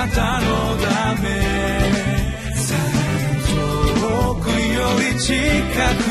なたのため。遠くより近く。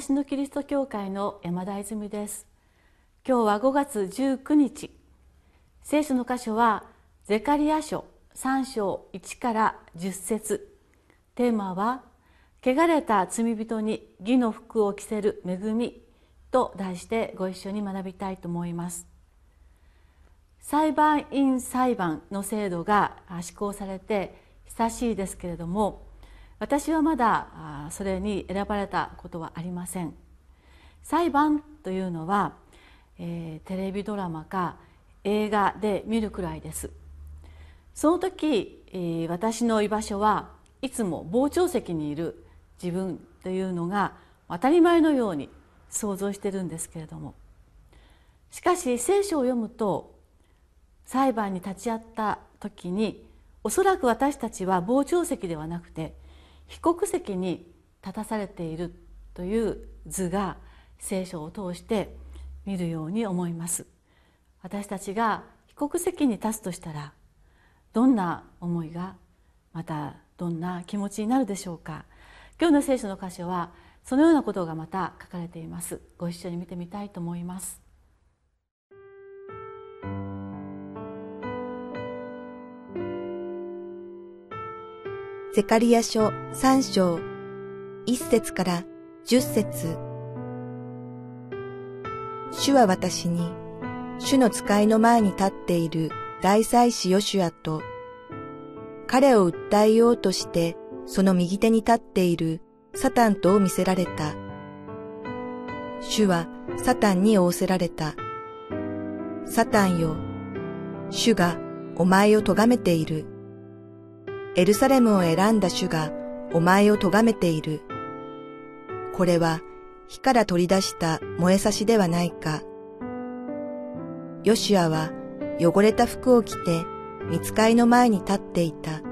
習志野キリスト教会の山田泉です。今日は5月19日。聖書の箇所はゼカリア書3章1から10節。テーマは汚れた罪人に義の服を着せる恵みと題してご一緒に学びたいと思います。裁判員裁判の制度が施行されて久しいですけれども私はまだそれに選ばれたことはありません。裁判というのは、えー、テレビドラマか映画で見るくらいです。その時、えー、私の居場所はいつも傍聴席にいる自分というのが当たり前のように想像してるんですけれども。しかし聖書を読むと裁判に立ち会った時におそらく私たちは傍聴席ではなくて被告席に立たされているという図が聖書を通して見るように思います。私たちが被告席に立つとしたらどんな思いがまたどんな気持ちになるでしょうか。今日の聖書の箇所はそのようなことがまた書かれています。ご一緒に見てみたいと思います。ゼカリア書3章1節から10節主は私に、主の使いの前に立っている大祭司ヨシュアと、彼を訴えようとしてその右手に立っているサタンとを見せられた。主はサタンに仰せられた。サタンよ、主がお前を咎めている。エルサレムを選んだ主がお前を咎めている。これは火から取り出した燃え差しではないか。ヨシュアは汚れた服を着て見つかいの前に立っていた。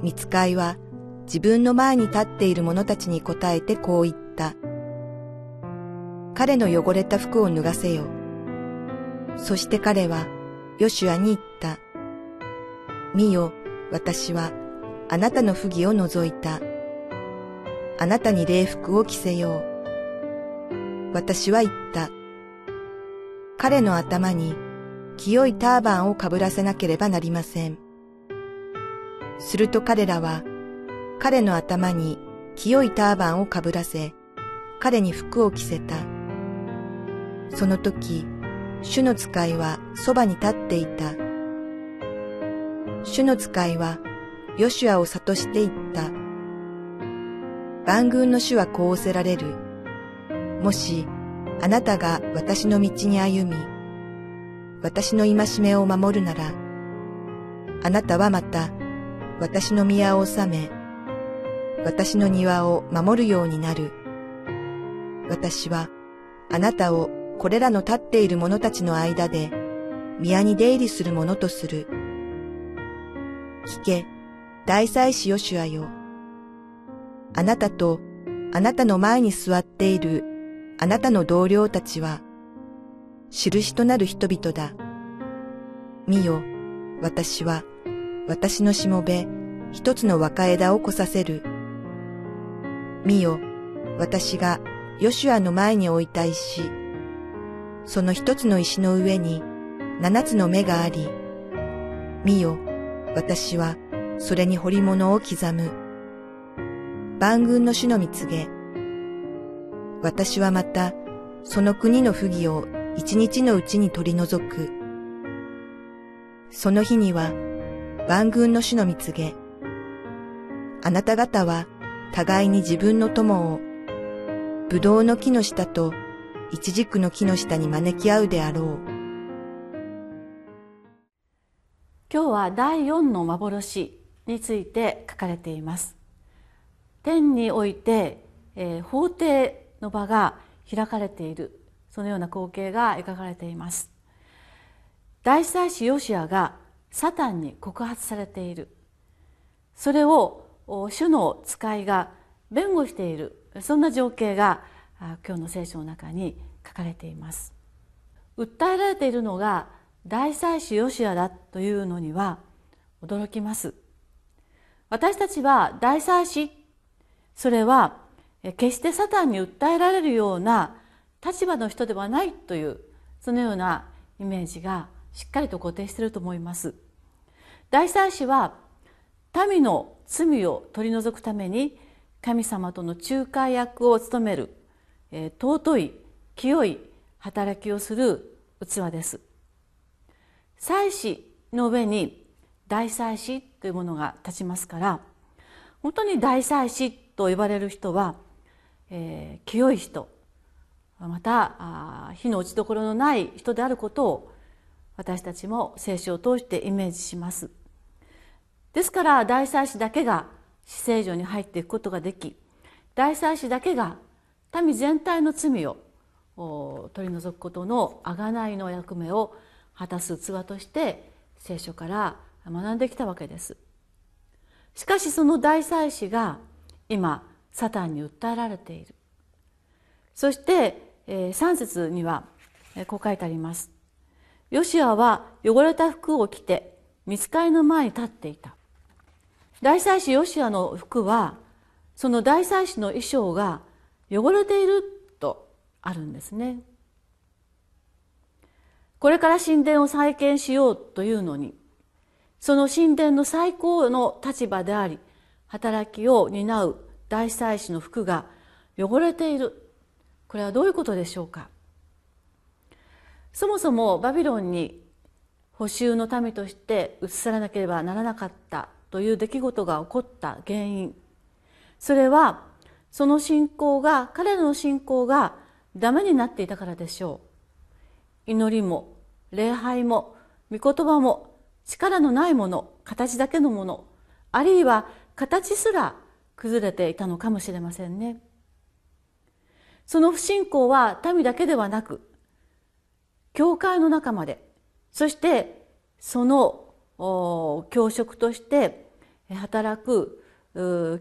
見つかいは自分の前に立っている者たちに答えてこう言った。彼の汚れた服を脱がせよ。そして彼はヨシュアに言った。見よ、私はあなたの不義を除いた。あなたに礼服を着せよう。私は言った。彼の頭に清いターバンをかぶらせなければなりません。すると彼らは彼の頭に清いターバンをかぶらせ、彼に服を着せた。その時、主の使いはそばに立っていた。主の使いは、ヨシュアを諭して言った。万軍の主はこうおせられる。もし、あなたが私の道に歩み、私の戒めを守るなら、あなたはまた、私の宮を治め、私の庭を守るようになる。私は、あなたをこれらの立っている者たちの間で、宮に出入りする者とする。聞け、大祭司ヨシュアよ。あなたとあなたの前に座っているあなたの同僚たちは、印となる人々だ。見よ、私は私のしもべ一つの若枝を越させる。見よ、私がヨシュアの前に置いた石。その一つの石の上に七つの目があり、見よ、私はそれに彫り物を刻む。万軍の主の見告げ。私はまたその国の不義を一日のうちに取り除く。その日には万軍の主の見告げ。あなた方は互いに自分の友を、葡萄の木の下と一軸の木の下に招き合うであろう。今日は第4の幻について書かれています。天において、えー、法廷の場が開かれている。そのような光景が描かれています。大祭司ヨシアがサタンに告発されている。それを主の使いが弁護している。そんな情景が今日の聖書の中に書かれています。訴えられているのが大祭司ヨシアだというのには驚きます。私たちは大祭司それは決してサタンに訴えられるような立場の人ではないというそのようなイメージがしっかりと固定していると思います。大祭司は民の罪を取り除くために神様との仲介役を務める、えー、尊い清い働きをする器です。祭司の上に大祭司というものが立ちますから本当に大祭司と呼ばれる人は、えー、清い人また火の打ちどころのない人であることを私たちも聖書を通してイメージします。ですから大祭司だけが死聖所に入っていくことができ大祭司だけが民全体の罪を取り除くことの贖いの役目を果たす器として聖書から学んできたわけです。しかしその大祭司が今サタンに訴えられている。そして3節にはこう書いてあります。ヨシアは汚れた服を着て見つかりの前に立っていた。大祭司ヨシアの服はその大祭司の衣装が汚れているとあるんですね。これから神殿を再建しようというのにその神殿の最高の立場であり働きを担う大祭司の服が汚れている。これはどういうことでしょうか？そもそもバビロンに補修の民として移されなければならなかったという出来事が起こった原因。それはその信仰が彼らの信仰がダメになっていたからでしょう。祈りも礼拝も御言葉も力のないもの形だけのものあるいは形すら崩れていたのかもしれませんね。その不信仰は民だけではなく教会の中までそしてその教職として働く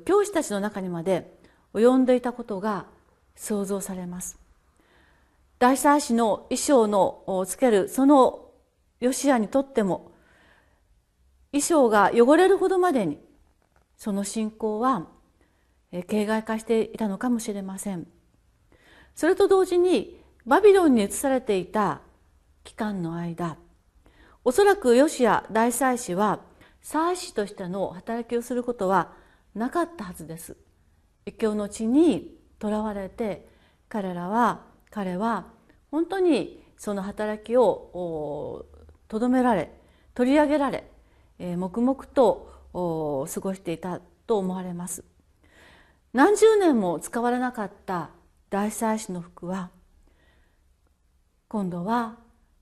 教師たちの中にまで及んでいたことが想像されます。大祭司の衣装のつけるそのヨシアにとっても衣装が汚れるほどまでにその信仰は形骸化していたのかもしれません。それと同時にバビロンに移されていた期間の間おそらくヨシア大祭司は祭司としての働きをすることはなかったはずです。異教の地にとらわれて彼らは彼は本当にその働きをとどめられ取り上げられえ黙々と過ごしていたと思われます。何十年も使われなかった大祭司の服は今度は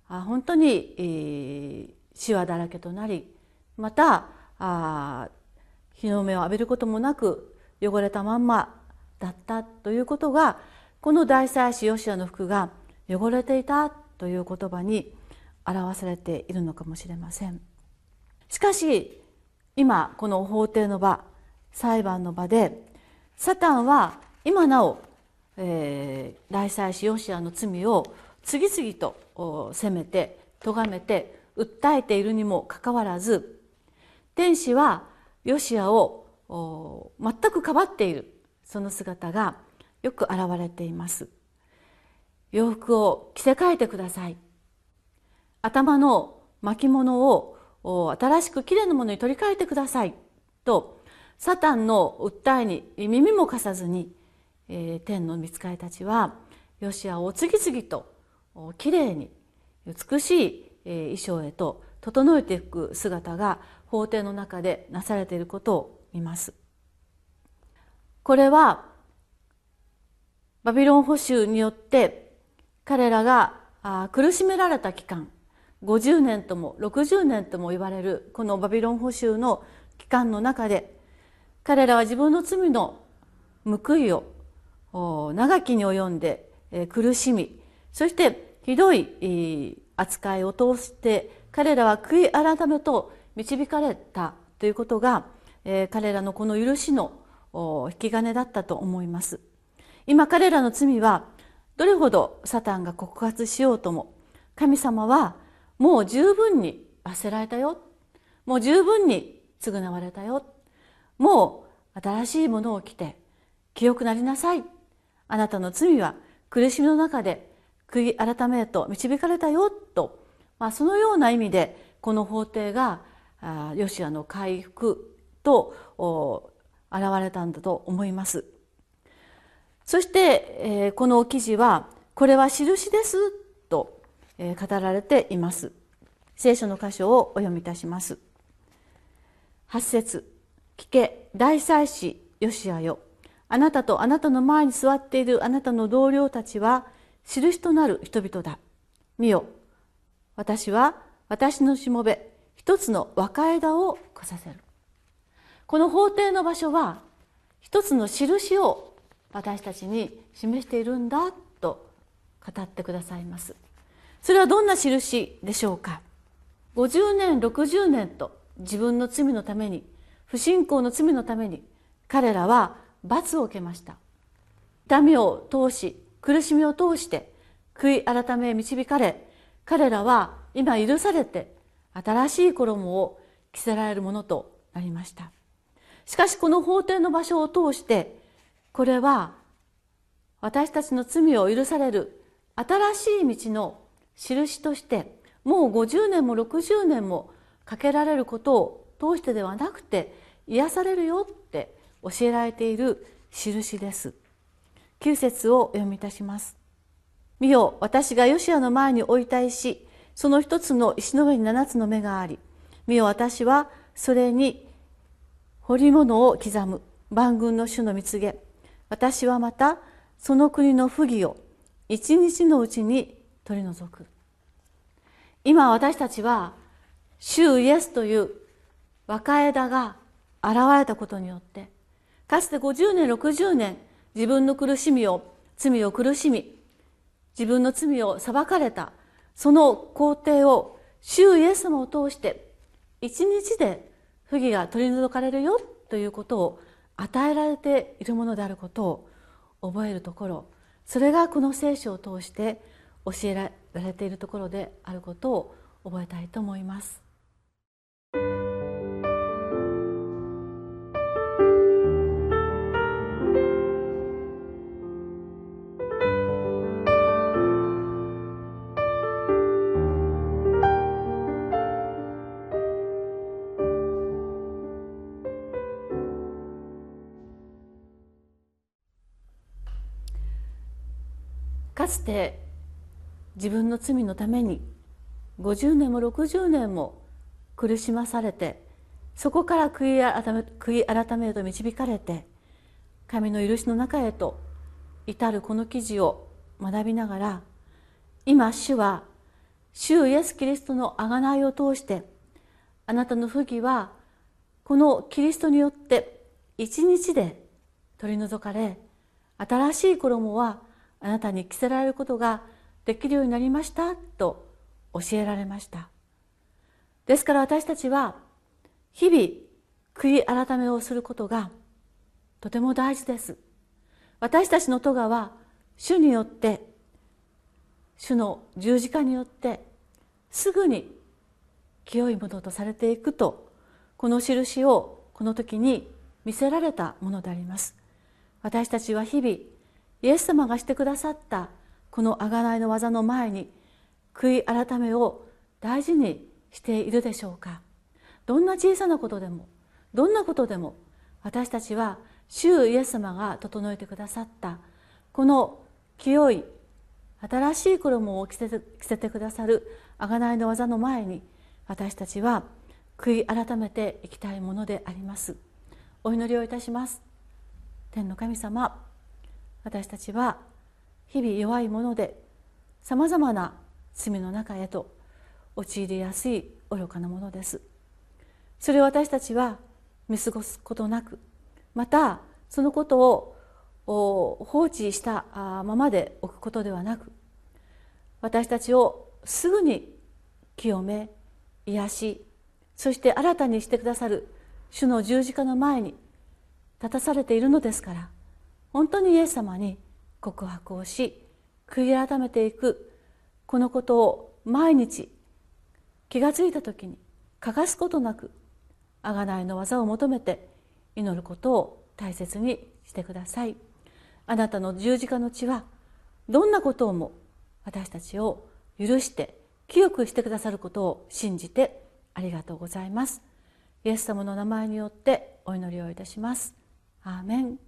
本当に、えー、シワだらけとなりまたあ日の目を浴びることもなく汚れたまんまだったということがこの大祭司ヨシアの服が汚れていたという言葉に表されているのかもしれません。しかし今この法廷の場裁判の場でサタンは今なお、えー、大祭司ヨシアの罪を次々と責めて咎めて訴えているにもかかわらず天使はヨシアを全くかばっているその姿がよく現れています。洋服を着せ替えてください。頭の巻物を新しくきれいなものに取り替えてください。とサタンの訴えに耳も貸さずに、えー、天の御使いたちはヨシアを次々ときれいに美しい衣装へと整えていく姿が法廷の中でなされていることを見ます。これはバビロン捕囚によって彼らが苦しめられた期間50年とも60年とも言われるこのバビロン捕囚の期間の中で彼らは自分の罪の報いを長きに及んで苦しみそしてひどい扱いを通して彼らは悔い改めと導かれたということが彼らのこの許しの引き金だったと思います。今彼らの罪はどれほどサタンが告発しようとも神様はもう十分に罰せられたよ。もう十分に償われたよ。もう新しいものを着て清くなりなさい。あなたの罪は苦しみの中で悔い改めへと導かれたよ。と、まあ、そのような意味でこの法廷がヨシアの回復と現れたんだと思います。そして、えこの記事はこれは印ですと、え語られています。聖書の箇所をお読みいたします。8節。聞け大祭司ヨシアよ。あなたとあなたの前に座っているあなたの同僚たちは印となる人々だ。見よ。私は私のしもべ一つの若枝を来させる。この法廷の場所は一つの印を私たちに示しているんだと語ってくださいます。それはどんな印でしょうか？50年60年と自分の罪のために不信仰の罪のために彼らは罰を受けました。痛みを通し苦しみを通して悔い改め導かれ彼らは今許されて新しい衣を着せられるものとなりました。しかしこの法廷の場所を通してこれは私たちの罪を許される新しい道の印としてもう50年も60年もかけられることを通してではなくて癒されるよって教えられている印です。9節をお読みいたします。見よ私がヨシアの前に置いた石その一つの石の上に七つの目があり。見よ私はそれに彫り物を刻む。万軍の主の蜜げ。私はまたその国の不義を一日のうちに取り除く。今私たちは主イエスという若枝が現れたことによってかつて50年60年自分の苦しみを罪を苦しみ自分の罪を裁かれたその工程を主イエス様を通して一日で不義が取り除かれるよということを与えられているものであることを覚えるところそれがこの聖書を通して教えられているところであることを覚えたいと思います。かつて自分の罪のために50年も60年も苦しまされてそこから悔い改め悔い改めへと導かれて神の許しの中へと至るこの記事を学びながら今主は主イエス・キリストの贖いを通してあなたの不義はこのキリストによって一日で取り除かれ新しい衣はあなたに着せられることができるようになりました？と教えられました。ですから私たちは日々悔い改めをすることがとても大事です。私たちの咎は主によって主の十字架によってすぐに清いものとされていくとこの印をこの時に見せられたものであります。私たちは日々イエス様がしてくださったこの贖いの技の前に悔い改めを大事にしているでしょうか。どんな小さなことでもどんなことでも私たちは主イエス様が整えてくださったこの清い新しい衣を着せて着せてくださる贖いの技の前に私たちは悔い改めていきたいものであります。お祈りをいたします。天の神様私たちは日々弱いものでさまざまな罪の中へと陥りやすい愚かなものです。それを私たちは見過ごすことなくまたそのことを放置したままでおくことではなく私たちをすぐに清め癒しそして新たにしてくださる主の十字架の前に立たされているのですから本当にイエス様に告白をし悔い改めていくこのことを毎日気が付いた時に欠かすことなく贖いの技を求めて祈ることを大切にしてください。あなたの十字架の血はどんなことをも私たちを許して清くしてくださることを信じてありがとうございます。イエス様の名前によってお祈りをいたします。アーメン。